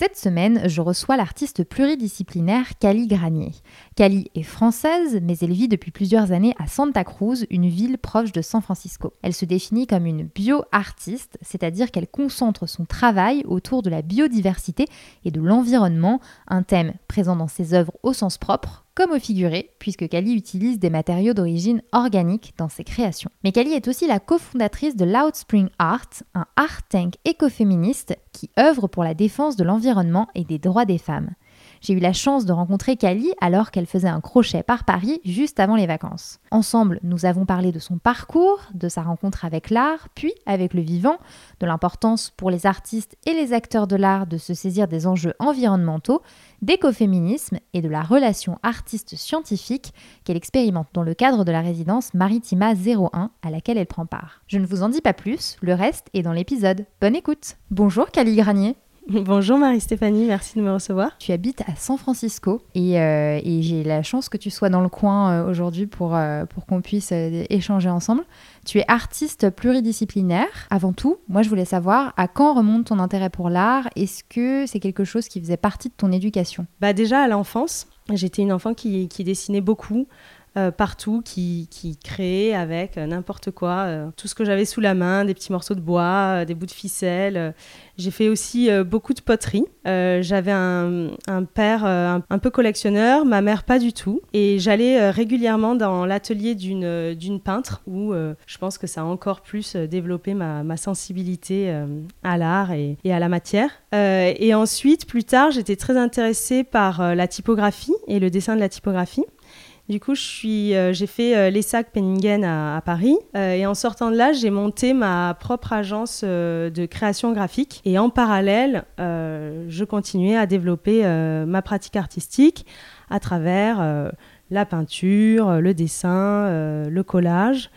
Cette semaine, je reçois l'artiste pluridisciplinaire Cali Granier. Cali est française, mais elle vit depuis plusieurs années à Santa Cruz, une ville proche de San Francisco. Elle se définit comme une bio-artiste, c'est-à-dire qu'elle concentre son travail autour de la biodiversité et de l'environnement, un thème présent dans ses œuvres au sens propre, comme au figuré, puisque Kali utilise des matériaux d'origine organique dans ses créations. Mais Kali est aussi la cofondatrice de Loud Spring Art, un art tank écoféministe qui œuvre pour la défense de l'environnement et des droits des femmes. J'ai eu la chance de rencontrer Kali alors qu'elle faisait un crochet par Paris juste avant les vacances. Ensemble, nous avons parlé de son parcours, de sa rencontre avec l'art, puis avec le vivant, de l'importance pour les artistes et les acteurs de l'art de se saisir des enjeux environnementaux, d'écoféminisme et de la relation artiste-scientifique qu'elle expérimente dans le cadre de la résidence Maritima 01 à laquelle elle prend part. Je ne vous en dis pas plus, le reste est dans l'épisode. Bonne écoute Bonjour Kali Granier Bonjour Marie-Stéphanie, merci de me recevoir. Tu habites à San Francisco et, euh, j'ai la chance que tu sois dans le coin euh, aujourd'hui pour, euh, pour qu'on puisse échanger ensemble. Tu es artiste pluridisciplinaire. Avant tout, moi je voulais savoir à quand remonte ton intérêt pour l'art? Est-ce que c'est quelque chose qui faisait partie de ton éducation? Bah déjà à l'enfance, j'étais une enfant qui, qui dessinait beaucoup. Euh, partout qui, qui créait avec euh, n'importe quoi, euh, tout ce que j'avais sous la main, des petits morceaux de bois, des bouts de ficelle. J'ai fait aussi beaucoup de poterie. j'avais un, père un, peu collectionneur, ma mère pas du tout. Et j'allais régulièrement dans l'atelier d'une, d'une peintre où je pense que ça a encore plus développé ma, ma sensibilité à l'art et, et, à la matière. et ensuite, plus tard, j'étais très intéressée par la typographie et le dessin de la typographie. Du coup, euh, j'ai fait euh, les sacs Penningen à, Paris. Euh, et en sortant de là, j'ai monté ma propre agence de création graphique. Et en parallèle, je continuais à développer ma pratique artistique à travers la peinture, le dessin, le collage.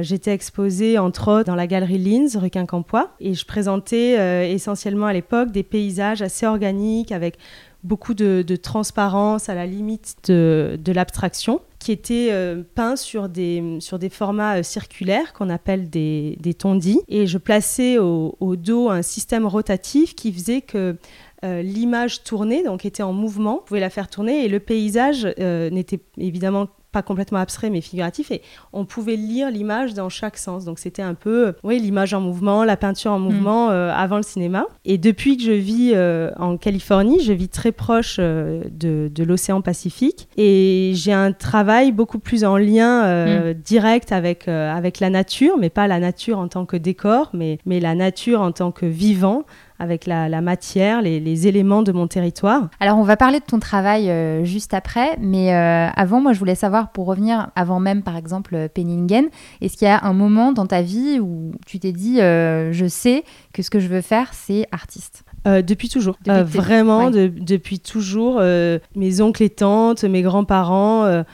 J'étais exposée entre autres dans la galerie Linz, rue Quincampoix, et je présentais essentiellement à l'époque des paysages assez organiques avec beaucoup de, transparence à la limite de, l'abstraction, qui était euh, peint sur des, sur des formats euh, circulaires qu'on appelle des, tondis. Et je plaçais au, dos un système rotatif qui faisait que euh, l'image tournait, donc était en mouvement, vous pouvez la faire tourner, et le paysage n'était évidemment pas complètement abstrait mais figuratif et on pouvait lire l'image dans chaque sens donc c'était un peu euh, oui l'image en mouvement la peinture en mm. mouvement euh, avant le cinéma et depuis que je vis euh, en Californie je vis très proche de, de l'océan Pacifique et j'ai un travail beaucoup plus en lien mm. direct avec avec la nature mais pas la nature en tant que décor mais mais la nature en tant que vivant avec la, matière, les, éléments de mon territoire. Alors on va parler de ton travail euh, juste après, mais euh, avant, moi je voulais savoir, pour revenir avant même par exemple Penningen, est-ce qu'il y a un moment dans ta vie où tu t'es dit, euh, je sais que ce que je veux faire, c'est artiste? Depuis toujours, vraiment depuis toujours. mes oncles et tantes, mes grands-parents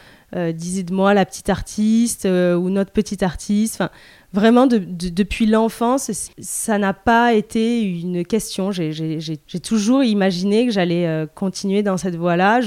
disaient de moi la petite artiste ou notre petite artiste. Enfin, vraiment depuis l'enfance, ça n'a pas été une question. J'ai toujours imaginé que j'allais euh, continuer dans cette voie-là.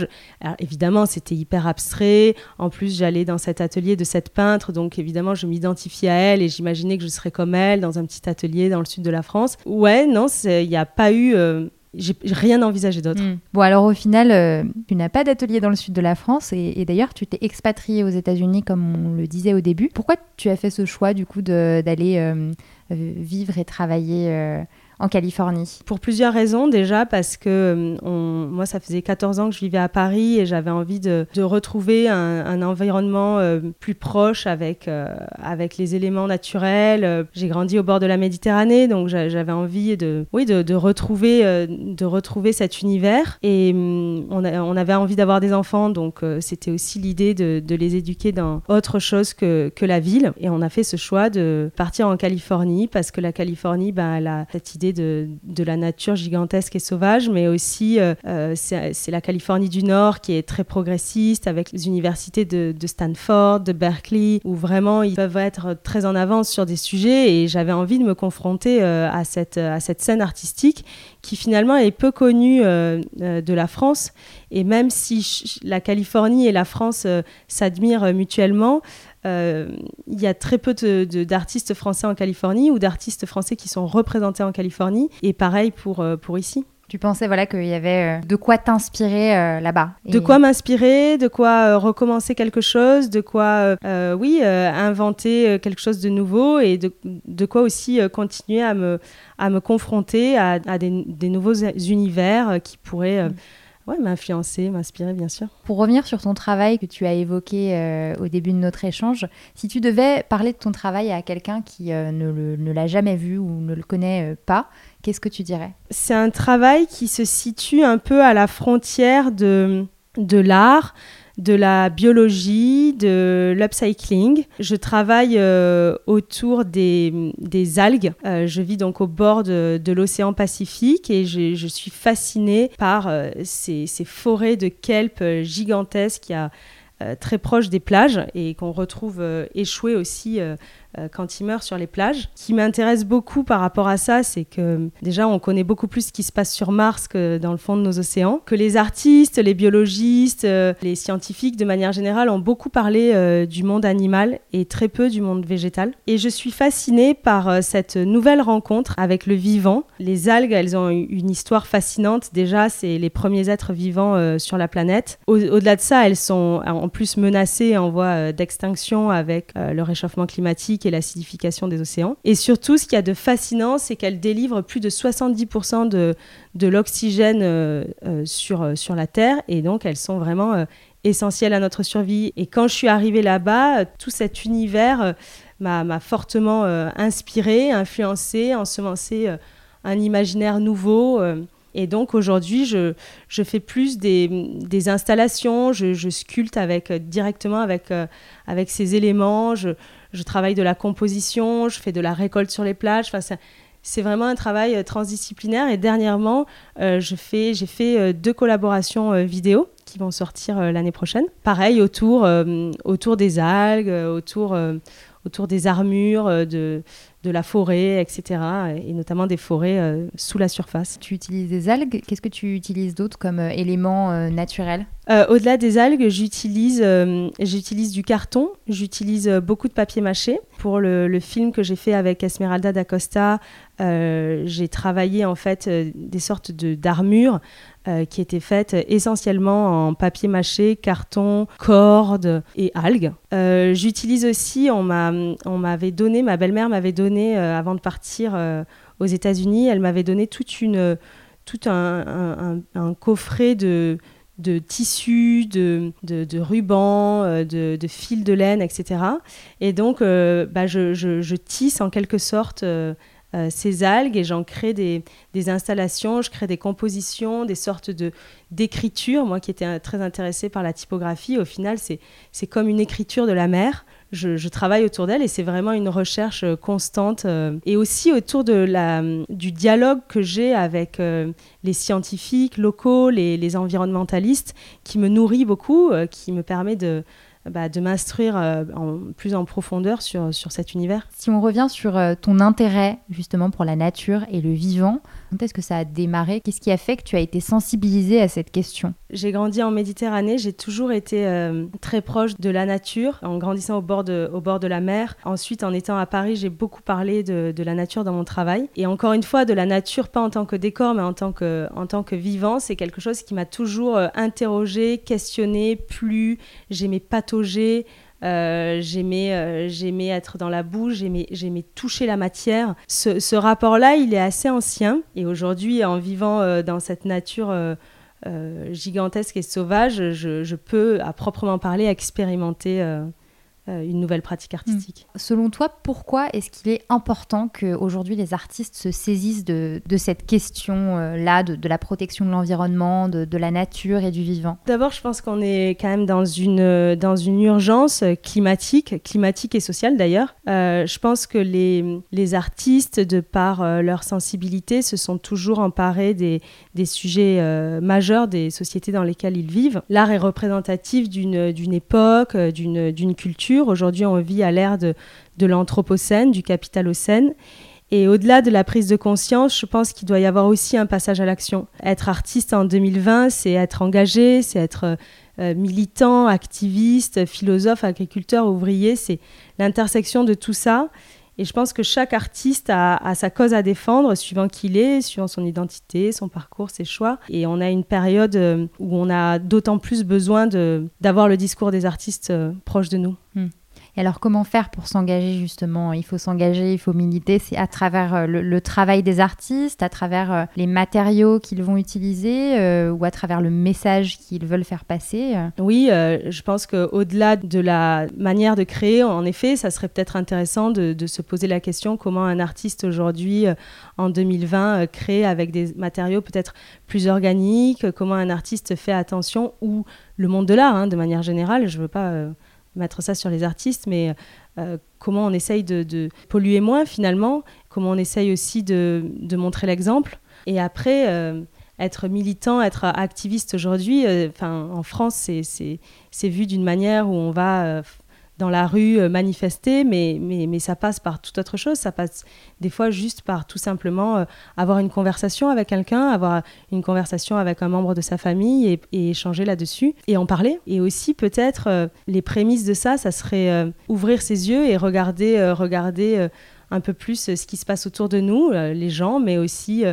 Évidemment, c'était hyper abstrait. En plus, j'allais dans cet atelier de cette peintre, donc évidemment, je m'identifiais à elle et j'imaginais que je serais comme elle dans un petit atelier dans le sud de la France. Ouais, non, il n'y a pas eu euh, j'ai rien envisagé d'autre. Hmm. Bon, alors au final, euh, tu n'as pas d'atelier dans le sud de la France et, d'ailleurs, tu t'es expatrié aux États-Unis comme on le disait au début. Pourquoi tu as fait ce choix du coup d'aller euh, vivre et travailler euh, en Californie Pour plusieurs raisons. Déjà parce que moi, ça faisait 14 ans que je vivais à Paris et j'avais envie de, retrouver un, environnement plus proche avec, avec les éléments naturels. J'ai grandi au bord de la Méditerranée, donc j'avais envie de, oui, de, retrouver, de retrouver cet univers. Et on, on avait envie d'avoir des enfants, donc c'était aussi l'idée de, de, les éduquer dans autre chose que, que la ville. Et on a fait ce choix de partir en Californie parce que la Californie, ben, elle a cette idée de, la nature gigantesque et sauvage, mais aussi euh, euh, c'est la Californie du Nord qui est très progressiste avec les universités de, Stanford, de Berkeley, où vraiment ils peuvent être très en avance sur des sujets. Et j'avais envie de me confronter euh, à, cette, à cette scène artistique qui finalement est peu connue de la France. Et même si la Californie et la France s'admirent mutuellement, il y a très peu d'artistes français en Californie ou d'artistes français qui sont représentés en Californie. Et pareil pour, euh, pour ici. Tu pensais voilà qu'il y avait euh, de quoi t'inspirer là-bas. De quoi m'inspirer, de quoi recommencer quelque chose, de quoi oui inventer quelque chose de nouveau et de, de quoi aussi continuer à me à me confronter à, à des, des, nouveaux univers qui pourraient mm. Ouais, m'influencer, m'inspirer, bien sûr. Pour revenir sur ton travail que tu as évoqué euh, au début de notre échange, si tu devais parler de ton travail à quelqu'un qui euh, ne, l'a jamais vu ou ne le connaît euh, pas, qu'est-ce que tu dirais? C'est un travail qui se situe un peu à la frontière de, de l'art, de la biologie, de l'upcycling. Je travaille euh, autour des, algues. Euh, je vis donc au bord de, l'océan Pacifique et je, suis fascinée par euh, ces, forêts de kelp gigantesques qui a très proches des plages et qu'on retrouve échouées aussi quand ils meurent sur les plages. Ce qui m'intéresse beaucoup par rapport à ça, c'est que déjà on connaît beaucoup plus ce qui se passe sur Mars que dans le fond de nos océans, que les artistes, les biologistes, euh, les scientifiques de manière générale ont beaucoup parlé euh, du monde animal et très peu du monde végétal. Et je suis fascinée par cette nouvelle rencontre avec le vivant. Les algues, elles ont une histoire fascinante. Déjà, c'est les premiers êtres vivants sur la planète. Au-delà de ça, elles sont en plus menacées en voie d'extinction avec le réchauffement climatique et l'acidification des océans. Et surtout, ce qu'il y a de fascinant, c'est qu'elle délivre plus de 70% de, de l'oxygène euh, euh, sur, euh, sur la Terre, et donc elles sont vraiment essentielles à notre survie. Et quand je suis arrivée là-bas, tout cet univers m'a fortement inspiré, influencé, ensemencé un imaginaire nouveau. Et donc aujourd'hui, je, je, fais plus des, des installations, je, sculpte avec, directement avec, avec ces éléments, je travaille de la composition, je fais de la récolte sur les plages. Enfin, c'est vraiment un travail euh, transdisciplinaire. Et dernièrement, euh, j'ai fait euh, deux collaborations vidéo qui vont sortir l'année prochaine. Pareil, autour, des algues, autour, autour des armures, de, de la forêt, etc. Et notamment des forêts sous la surface. Tu utilises des algues. Qu'est-ce que tu utilises d'autre comme élément naturel? Euh, au-delà des algues, j'utilise, euh, j'utilise du carton, j'utilise euh, beaucoup de papier mâché. Pour le, film que j'ai fait avec Esmeralda d'Acosta, j'ai travaillé en fait des sortes de, d'armures qui étaient faites essentiellement en papier mâché, carton, cordes et algues. j'utilise aussi, on, m'a, on m'avait donné, ma belle-mère m'avait donné, avant de partir aux États-Unis, elle m'avait donné toute une, tout un, coffret de de tissus, de, de, rubans, euh, de, de, fils de laine, etc. Et donc, euh, bah, je, tisse en quelque sorte euh, ces algues et j'en crée des, installations, je crée des compositions, des sortes de d'écriture. Moi qui étais très intéressée par la typographie, au final, c'est comme une écriture de la mer je, travaille autour d'elle et c'est vraiment une recherche euh, constante euh, et aussi autour de la, du dialogue que j'ai avec euh, les scientifiques locaux, les, les, environnementalistes, qui me nourrit beaucoup, qui me permet de, bah, de m'instruire en, plus en profondeur sur, sur cet univers. Si on revient sur ton intérêt justement pour la nature et le vivant, quand est-ce que ça a démarré? Qu'est-ce qui a fait que tu as été sensibilisée à cette question? J'ai grandi en Méditerranée, j'ai toujours été euh, très proche de la nature, en grandissant au bord de, au bord de la mer. Ensuite, en étant à Paris, j'ai beaucoup parlé de, la nature dans mon travail. Et encore une fois, de la nature, pas en tant que décor, mais en tant que, en tant que vivant, c'est quelque chose qui m'a toujours euh, interrogé, questionné, plu. J'aimais patauger. J'aimais, j'aimais être dans la bouche, j'aimais, j'aimais toucher la matière. Ce, rapport-là, il est assez ancien. Et aujourd'hui, en vivant dans cette nature gigantesque et sauvage, je, peux, à proprement parler, expérimenter euh, une nouvelle pratique artistique. Hmm. Selon toi, pourquoi est-ce qu'il est important qu'aujourd'hui les artistes se saisissent de, cette question-là, de, la protection de l'environnement, de, la nature et du vivant? D'abord, je pense qu'on est quand même dans une, dans une urgence climatique, climatique et sociale d'ailleurs. Euh, je pense que les, les artistes, de par euh, leur sensibilité, se sont toujours emparés des, des sujets majeurs des sociétés dans lesquelles ils vivent. L'art est représentatif d'une époque, d'une culture Aujourd'hui, on vit à l'ère de, l'anthropocène, du capitalocène. Et au-delà de la prise de conscience, je pense qu'il doit y avoir aussi un passage à l'action. Être artiste en 2020, c'est être engagé, c'est être euh, militant, activiste, philosophe, agriculteur, ouvrier. C'est l'intersection de tout ça. Et je pense que chaque artiste a, sa cause à défendre, suivant qui il est, suivant son identité, son parcours, ses choix. Et on a une période euh, où on a d'autant plus besoin d'avoir le discours des artistes euh, proches de nous. Hmm. Alors, comment faire pour s'engager justement? Il faut s'engager, il faut militer. C'est à travers euh, le, travail des artistes, à travers euh, les matériaux qu'ils vont utiliser euh, ou à travers le message qu'ils veulent faire passer. Oui, je pense qu'au-delà de la manière de créer, en effet, ça serait peut-être intéressant de, de, se poser la question comment un artiste aujourd'hui, en 2020, crée avec des matériaux peut-être plus organiques, comment un artiste fait attention ou le monde de l'art, hein, de manière générale? Je ne veux pas mettre ça sur les artistes, mais euh, comment on essaye de, polluer moins finalement, comment on essaye aussi de, montrer l'exemple. Et après, euh, être militant, être activiste aujourd'hui, euh, enfin en France, c'est vu d'une manière où on va dans la rue euh, manifester, mais, mais, mais, ça passe par toute autre chose. Ça passe des fois juste par tout simplement euh, avoir une conversation avec quelqu'un, avoir une conversation avec un membre de sa famille et, échanger là-dessus et en parler. Et aussi peut-être euh, les prémices de ça, ça serait ouvrir ses yeux et regarder, regarder un peu plus ce qui se passe autour de nous, les gens, mais aussi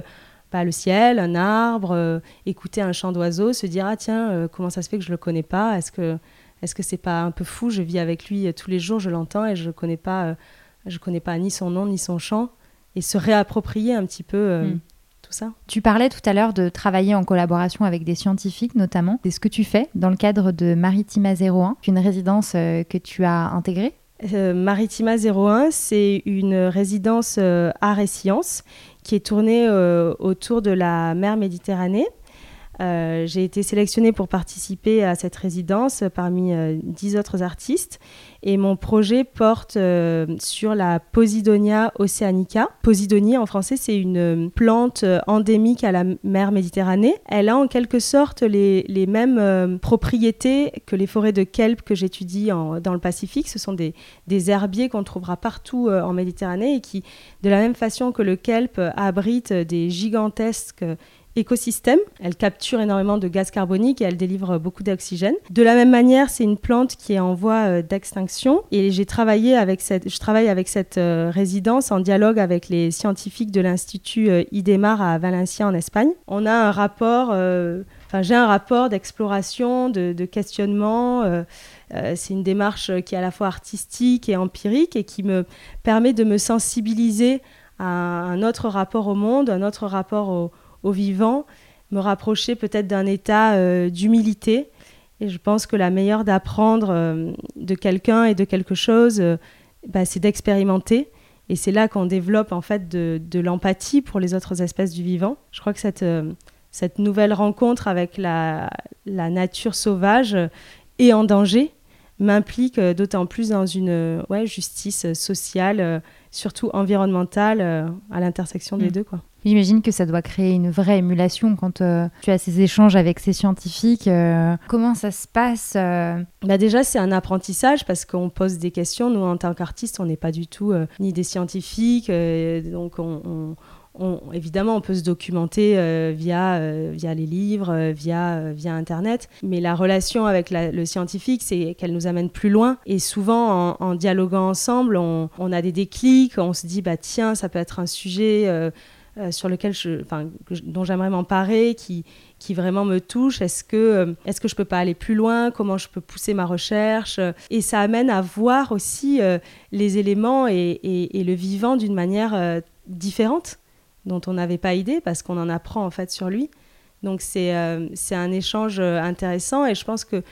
bah, le ciel, un arbre, écouter un chant d'oiseau, se dire ah tiens comment ça se fait que je le connais pas? Est-ce que est-ce que c'est pas un peu fou? Je vis avec lui euh, tous les jours, je l'entends et je connais pas, euh, je connais pas ni son nom ni son chant et se réapproprier un petit peu. Euh, hmm. Tout ça. Tu parlais tout à l'heure de travailler en collaboration avec des scientifiques notamment. C'est ce que tu fais dans le cadre de Maritima 01, une résidence que tu as intégrée? Maritima 01, c'est une résidence art et sciences qui est tournée autour de la mer Méditerranée. Euh, j'ai été sélectionnée pour participer à cette résidence parmi euh, dix autres artistes et mon projet porte euh, sur la Posidonia oceanica. Posidonie en français c'est une plante endémique à la mer Méditerranée. Elle a en quelque sorte les, mêmes propriétés que les forêts de kelp que j'étudie dans le Pacifique. Ce sont des, des herbiers qu'on trouvera partout en Méditerranée et qui, de la même façon que le kelp, abrite des gigantesques écosystème. Elle capture énormément de gaz carbonique et elle délivre beaucoup d'oxygène. De la même manière, c'est une plante qui est en voie euh, d'extinction et j'ai travaillé avec cette, je travaille avec cette euh, résidence en dialogue avec les scientifiques de l'Institut euh, IDEMAR à Valencia en Espagne. On a un rapport, enfin j'ai un rapport d'exploration, de, questionnement. c'est une démarche qui est à la fois artistique et empirique et qui me permet de me sensibiliser à un autre rapport au monde, un autre rapport au, au vivant, me rapprocher peut-être d'un état euh, d'humilité. Et je pense que la meilleure d'apprendre euh, de quelqu'un et de quelque chose, euh, bah, c'est d'expérimenter. Et c'est là qu'on développe en fait de, de l'empathie pour les autres espèces du vivant. Je crois que cette, cette nouvelle rencontre avec la, la nature sauvage est en danger m'implique d'autant plus dans une ouais, justice sociale, surtout environnementale, à l'intersection des mm. deux. Quoi. J'imagine que ça doit créer une vraie émulation quand euh, tu as ces échanges avec ces scientifiques. Euh, comment ça se passe euh? Bah Déjà, c'est un apprentissage parce qu'on pose des questions. Nous, en tant qu'artistes, on n'est pas du tout ni des scientifiques. donc, on, évidemment, on peut se documenter via, via les livres, via, via Internet, mais la relation avec le scientifique, c'est qu'elle nous amène plus loin. Et souvent, en, dialoguant ensemble, on, on, a des déclics, on se dit, bah tiens, ça peut être un sujet sur lequel je, dont j'aimerais m'emparer, qui, qui vraiment me touche. Est-ce que, est-ce que je peux pas aller plus loin? Comment je peux pousser ma recherche? Et ça amène à voir aussi les éléments et, le vivant d'une manière différente, dont on n'avait pas idée, parce qu'on en apprend en fait sur lui. Donc c'est c'est un échange intéressant. Et je pense que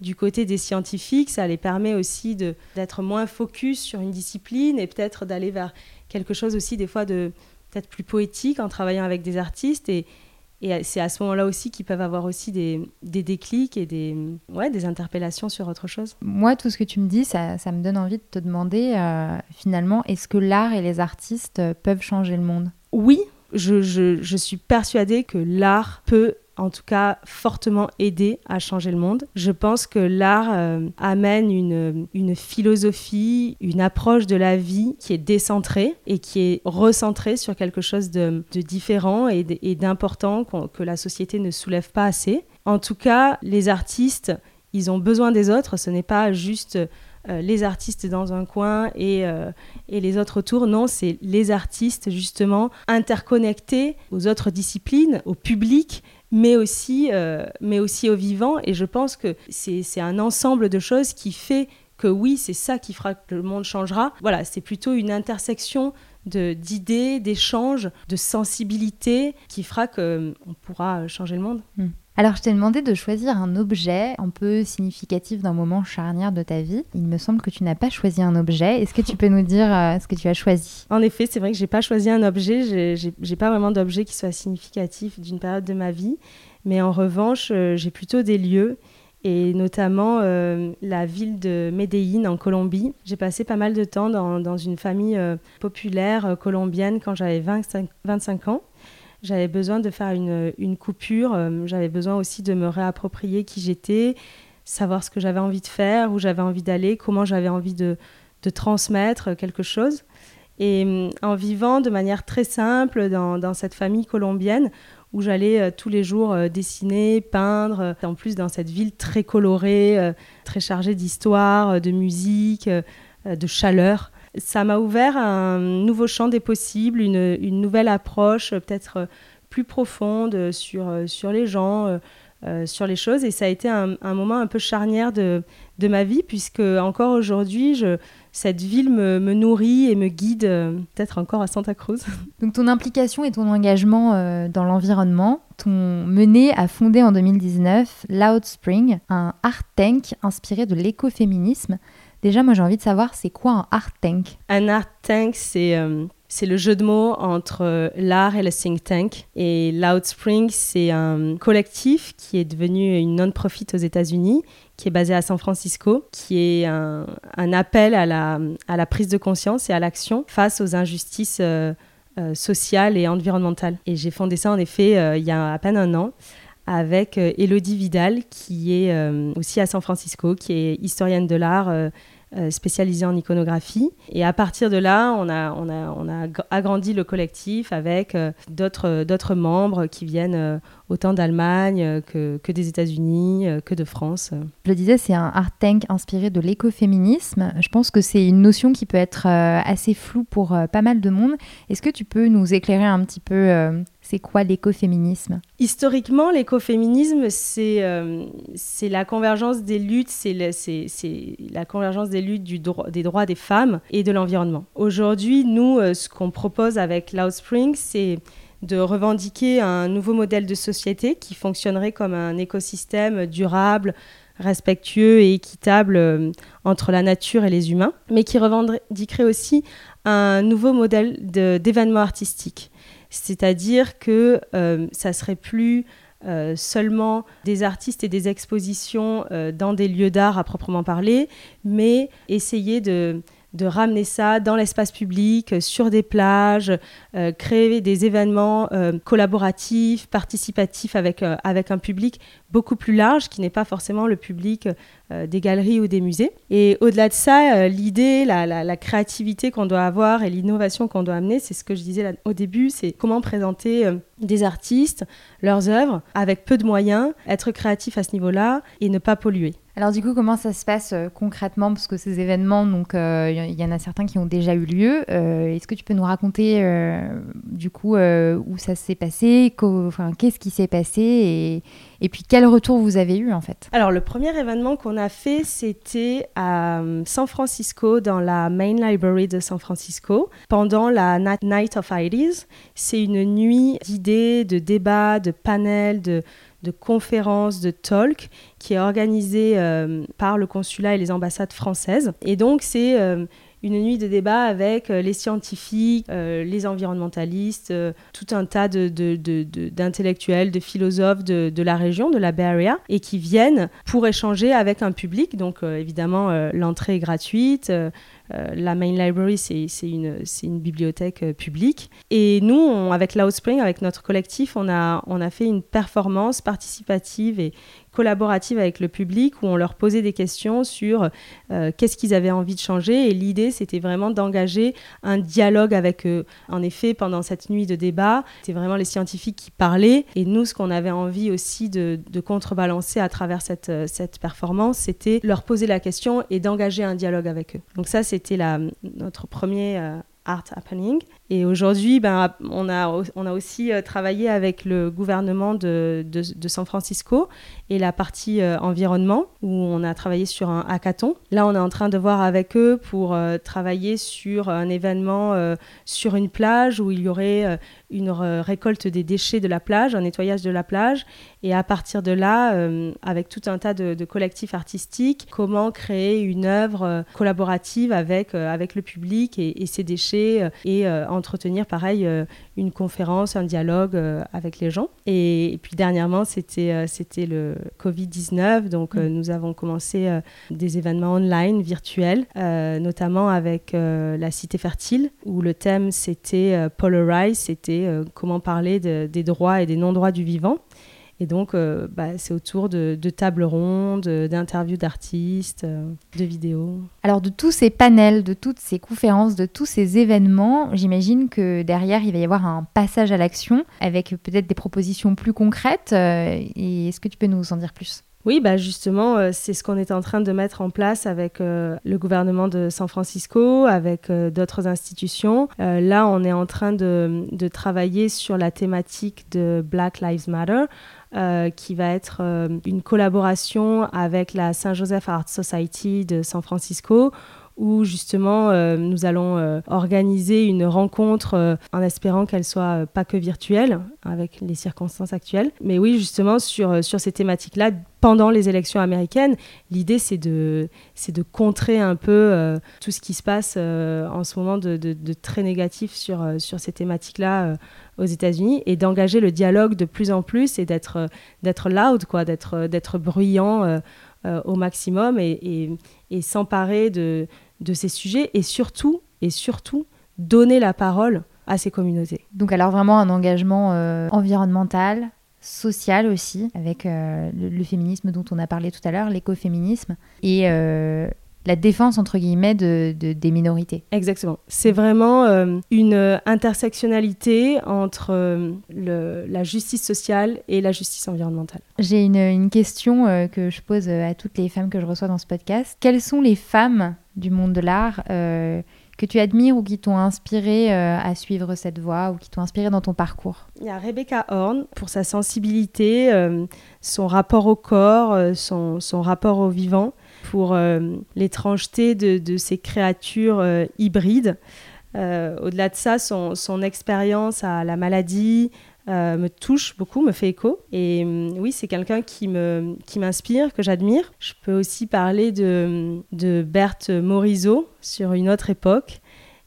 du côté des scientifiques, ça les permet aussi d'être moins focus sur une discipline et peut-être d'aller vers quelque chose aussi des fois de peut-être plus poétique en travaillant avec des artistes et, et c'est à ce moment-là aussi qu'ils peuvent avoir aussi des, des, déclics et des, ouais, des interpellations sur autre chose. Moi, tout ce que tu me dis, ça, ça me donne envie de te demander, euh, finalement, est-ce que l'art et les artistes peuvent changer le monde? Oui, je, je, je, suis persuadée que l'art peut en tout cas fortement aidé à changer le monde. Je pense que l'art euh, amène une, philosophie, une approche de la vie qui est décentrée et qui est recentrée sur quelque chose de, de différent et d'important que la société ne soulève pas assez. En tout cas, les artistes, ils ont besoin des autres, ce n'est pas juste... Euh, les artistes dans un coin et, euh, et les autres autour. Non, c'est les artistes justement interconnectés aux autres disciplines, au public, mais aussi, euh, mais aussi au vivant. Et je pense que c'est un ensemble de choses qui fait que oui, c'est ça qui fera que le monde changera. Voilà, c'est plutôt une intersection d'idées, d'échanges, de sensibilité qui fera qu'on euh, pourra changer le monde. Hmm. Alors, je t'ai demandé de choisir un objet un peu significatif d'un moment charnière de ta vie. Il me semble que tu n'as pas choisi un objet. Est-ce que tu peux nous dire euh, ce que tu as choisi? En effet, c'est vrai que j'ai pas choisi un objet. J'ai pas vraiment d'objet qui soit significatif d'une période de ma vie. Mais en revanche, euh, j'ai plutôt des lieux et notamment euh, la ville de Medellín en Colombie. J'ai passé pas mal de temps dans, dans une famille populaire colombienne quand j'avais 25 ans j'avais besoin de faire une, coupure, euh, j'avais besoin aussi de me réapproprier qui j'étais, savoir ce que j'avais envie de faire, où j'avais envie d'aller, comment j'avais envie de, transmettre quelque chose. Et euh, en vivant de manière très simple dans, cette famille colombienne, où j'allais euh, tous les jours dessiner, peindre, en plus dans cette ville très colorée, très chargée d'histoire, de musique, de chaleur ça m'a ouvert un nouveau champ des possibles, une, une nouvelle approche peut-être plus profonde sur, sur les gens, euh, sur les choses. Et ça a été un, moment un peu charnière de, de ma vie, puisque encore aujourd'hui, cette ville me, me, nourrit et me guide, euh, peut-être encore à Santa Cruz. Donc ton implication et ton engagement euh, dans l'environnement t'ont mené à fonder en 2019 Loud Spring, un art tank inspiré de l'écoféminisme. Déjà, moi j'ai envie de savoir, c'est quoi un art tank? Un art tank, c'est euh, le jeu de mots entre euh, l'art et le think tank. Et Loud Spring, c'est un collectif qui est devenu une non-profit aux États-Unis, qui est basé à San Francisco, qui est un, un appel à la, à la, prise de conscience et à l'action face aux injustices euh, sociales et environnementales. Et j'ai fondé ça en effet il y a à peine un an avec Elodie Vidal, qui est aussi à San Francisco, qui est historienne de l'art, euh, spécialisé en iconographie. Et à partir de là, on a, agrandi le collectif avec euh, d'autres, membres qui viennent euh, autant d'Allemagne que, que des États-Unis, que de France. Je le disais, c'est un art tank inspiré de l'écoféminisme. Je pense que c'est une notion qui peut être assez floue pour pas mal de monde. Est-ce que tu peux nous éclairer un petit peu c'est quoi l'écoféminisme? Historiquement, l'écoféminisme, c'est euh, c'est la convergence des luttes, c'est la convergence des luttes du des droits des femmes et de l'environnement. Aujourd'hui, nous, euh, ce qu'on propose avec Loud Spring, c'est de revendiquer un nouveau modèle de société qui fonctionnerait comme un écosystème durable, respectueux et équitable euh, entre la nature et les humains, mais qui revendiquerait aussi un nouveau modèle d'événement artistique c'est-à-dire que euh, ça serait plus euh, seulement des artistes et des expositions euh, dans des lieux d'art à proprement parler, mais essayer de de ramener ça dans l'espace public, euh, sur des plages, euh, créer des événements euh, collaboratifs, participatifs avec, avec un public beaucoup plus large, qui n'est pas forcément le public des galeries ou des musées. Et au-delà de ça, l'idée, la, la, créativité qu'on doit avoir et l'innovation qu'on doit amener, c'est ce que je disais au début, c'est comment présenter des artistes, leurs œuvres, avec peu de moyens, être créatif à ce niveau-là et ne pas polluer. Alors du coup, comment ça se passe euh, concrètement? Parce que ces événements, donc euh, il y en a certains qui ont déjà eu lieu. Euh, est-ce que tu peux nous raconter du coup où ça s'est passé? Qu'est-ce qui s'est passé? Et, puis quel retour vous avez eu en fait? Alors le premier événement qu'on a fait, c'était à San Francisco, dans la Main Library de San Francisco, pendant la Night of Ideas. C'est une nuit d'idées, de débats, de panels, de de conférences, de talks qui est organisée euh, par le consulat et les ambassades françaises. Et donc c'est euh, une nuit de débat avec euh, les scientifiques, les environnementalistes, tout un tas d'intellectuels, de, philosophes de, la région, de la Bay et qui viennent pour échanger avec un public. Donc évidemment, l'entrée est gratuite. Euh, la Main Library, c'est une, bibliothèque euh, publique. Et nous, on, avec Loudspring, avec notre collectif, on a, on a fait une performance participative et collaborative avec le public où on leur posait des questions sur euh, qu'est-ce qu'ils avaient envie de changer. Et l'idée, c'était vraiment d'engager un dialogue avec eux. En effet, pendant cette nuit de débat, c'était vraiment les scientifiques qui parlaient. Et nous, ce qu'on avait envie aussi de, contrebalancer à travers cette, cette performance, c'était leur poser la question et d'engager un dialogue avec eux. Donc ça, c'était notre premier euh, Art Happening. Et aujourd'hui, ben, on, a, on a aussi euh, travaillé avec le gouvernement de, de, San Francisco et la partie euh, environnement, où on a travaillé sur un hackathon. Là, on est en train de voir avec eux pour travailler sur un événement sur une plage où il y aurait une récolte des déchets de la plage, un nettoyage de la plage, et à partir de là, euh, avec tout un tas de, collectifs artistiques, comment créer une œuvre euh, collaborative avec, euh, avec le public et, ses déchets, et entretenir pareil une conférence, un dialogue avec les gens. Et, puis dernièrement, c'était c'était le Covid-19, donc mm. nous avons commencé des événements online, virtuels, notamment avec la Cité Fertile, où le thème c'était Polarize, c'était euh, comment parler des droits et des non-droits du vivant. Et donc, euh, bah, c'est autour de, tables rondes, d'interviews d'artistes, euh, de vidéos. Alors, de tous ces panels, de toutes ces conférences, de tous ces événements, j'imagine que derrière, il va y avoir un passage à l'action avec peut-être des propositions plus concrètes. est-ce que tu peux nous en dire plus? Oui, bah justement, euh, c'est ce qu'on est en train de mettre en place avec euh, le gouvernement de San Francisco, avec euh, d'autres institutions. là, on est en train de, de, travailler sur la thématique de Black Lives Matter. qui va être une collaboration avec la Saint Joseph Art Society de San Francisco, où justement euh, nous allons euh, organiser une rencontre euh, en espérant qu'elle soit pas que virtuelle avec les circonstances actuelles. Mais oui, justement sur, sur ces thématiques-là, pendant les élections américaines, l'idée c'est de, de contrer un peu tout ce qui se passe en ce moment de, de, très négatif sur, sur ces thématiques-là aux États-Unis et d'engager le dialogue de plus en plus et d'être, loud, quoi, d'être, d'être bruyant au maximum et s'emparer de, de ces sujets et surtout, et surtout, donner la parole à ces communautés. Donc alors vraiment un engagement euh, environnemental, social aussi, avec euh, le, féminisme dont on a parlé tout à l'heure, l'écoféminisme, et euh, la défense entre guillemets de, des minorités. Exactement. C'est vraiment une intersectionnalité entre la justice sociale et la justice environnementale. J'ai une, une, question que je pose à toutes les femmes que je reçois dans ce podcast. Quelles sont les femmes du monde de l'art euh, que tu admires ou qui t'ont inspiré euh, à suivre cette voie ou qui t'ont inspiré dans ton parcours? Il y a Rebecca Horn pour sa sensibilité, euh, son rapport au corps, son, son, rapport au vivant, pour l'étrangeté de, de, ces créatures hybrides. Au-delà de ça, son, son expérience à la maladie, euh, me touche beaucoup, me fait écho. Et euh, oui, c'est quelqu'un qui qui m'inspire, que j'admire. Je peux aussi parler de, de Berthe Morisot sur une autre époque,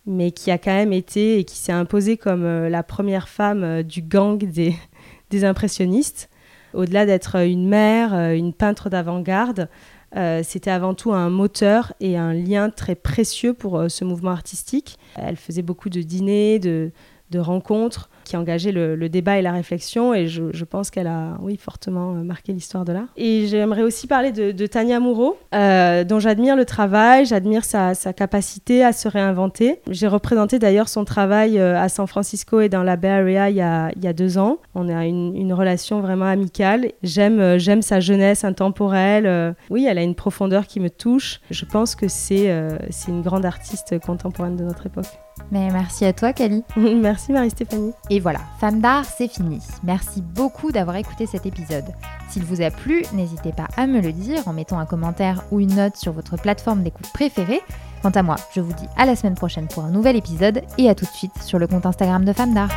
mais qui a quand même été et qui s'est imposée comme euh, la première femme du gang des, des impressionnistes. Au-delà d'être une mère, une peintre d'avant-garde, c'était avant tout un moteur et un lien très précieux pour ce mouvement artistique. Elle faisait beaucoup de dîners, de, de rencontres qui a engagé le, débat et la réflexion. Et je, pense qu'elle a, oui, fortement euh, marqué l'histoire de l'art. Et j'aimerais aussi parler de, Tania Moreau, euh, dont j'admire le travail, j'admire sa, capacité à se réinventer. J'ai représenté d'ailleurs son travail euh, à San Francisco et dans la Bay Area il y a, il y a deux ans. On a une, relation vraiment amicale. J'aime, j'aime sa jeunesse intemporelle. oui, elle a une profondeur qui me touche. Je pense que c'est, c'est une grande artiste contemporaine de notre époque. Mais merci à toi, Cali. merci, Marie-Stéphanie. Et voilà, Femme d'art, c'est fini. Merci beaucoup d'avoir écouté cet épisode. S'il vous a plu, n'hésitez pas à me le dire en mettant un commentaire ou une note sur votre plateforme d'écoute préférée. Quant à moi, je vous dis à la semaine prochaine pour un nouvel épisode et à tout de suite sur le compte Instagram de Femme d'art.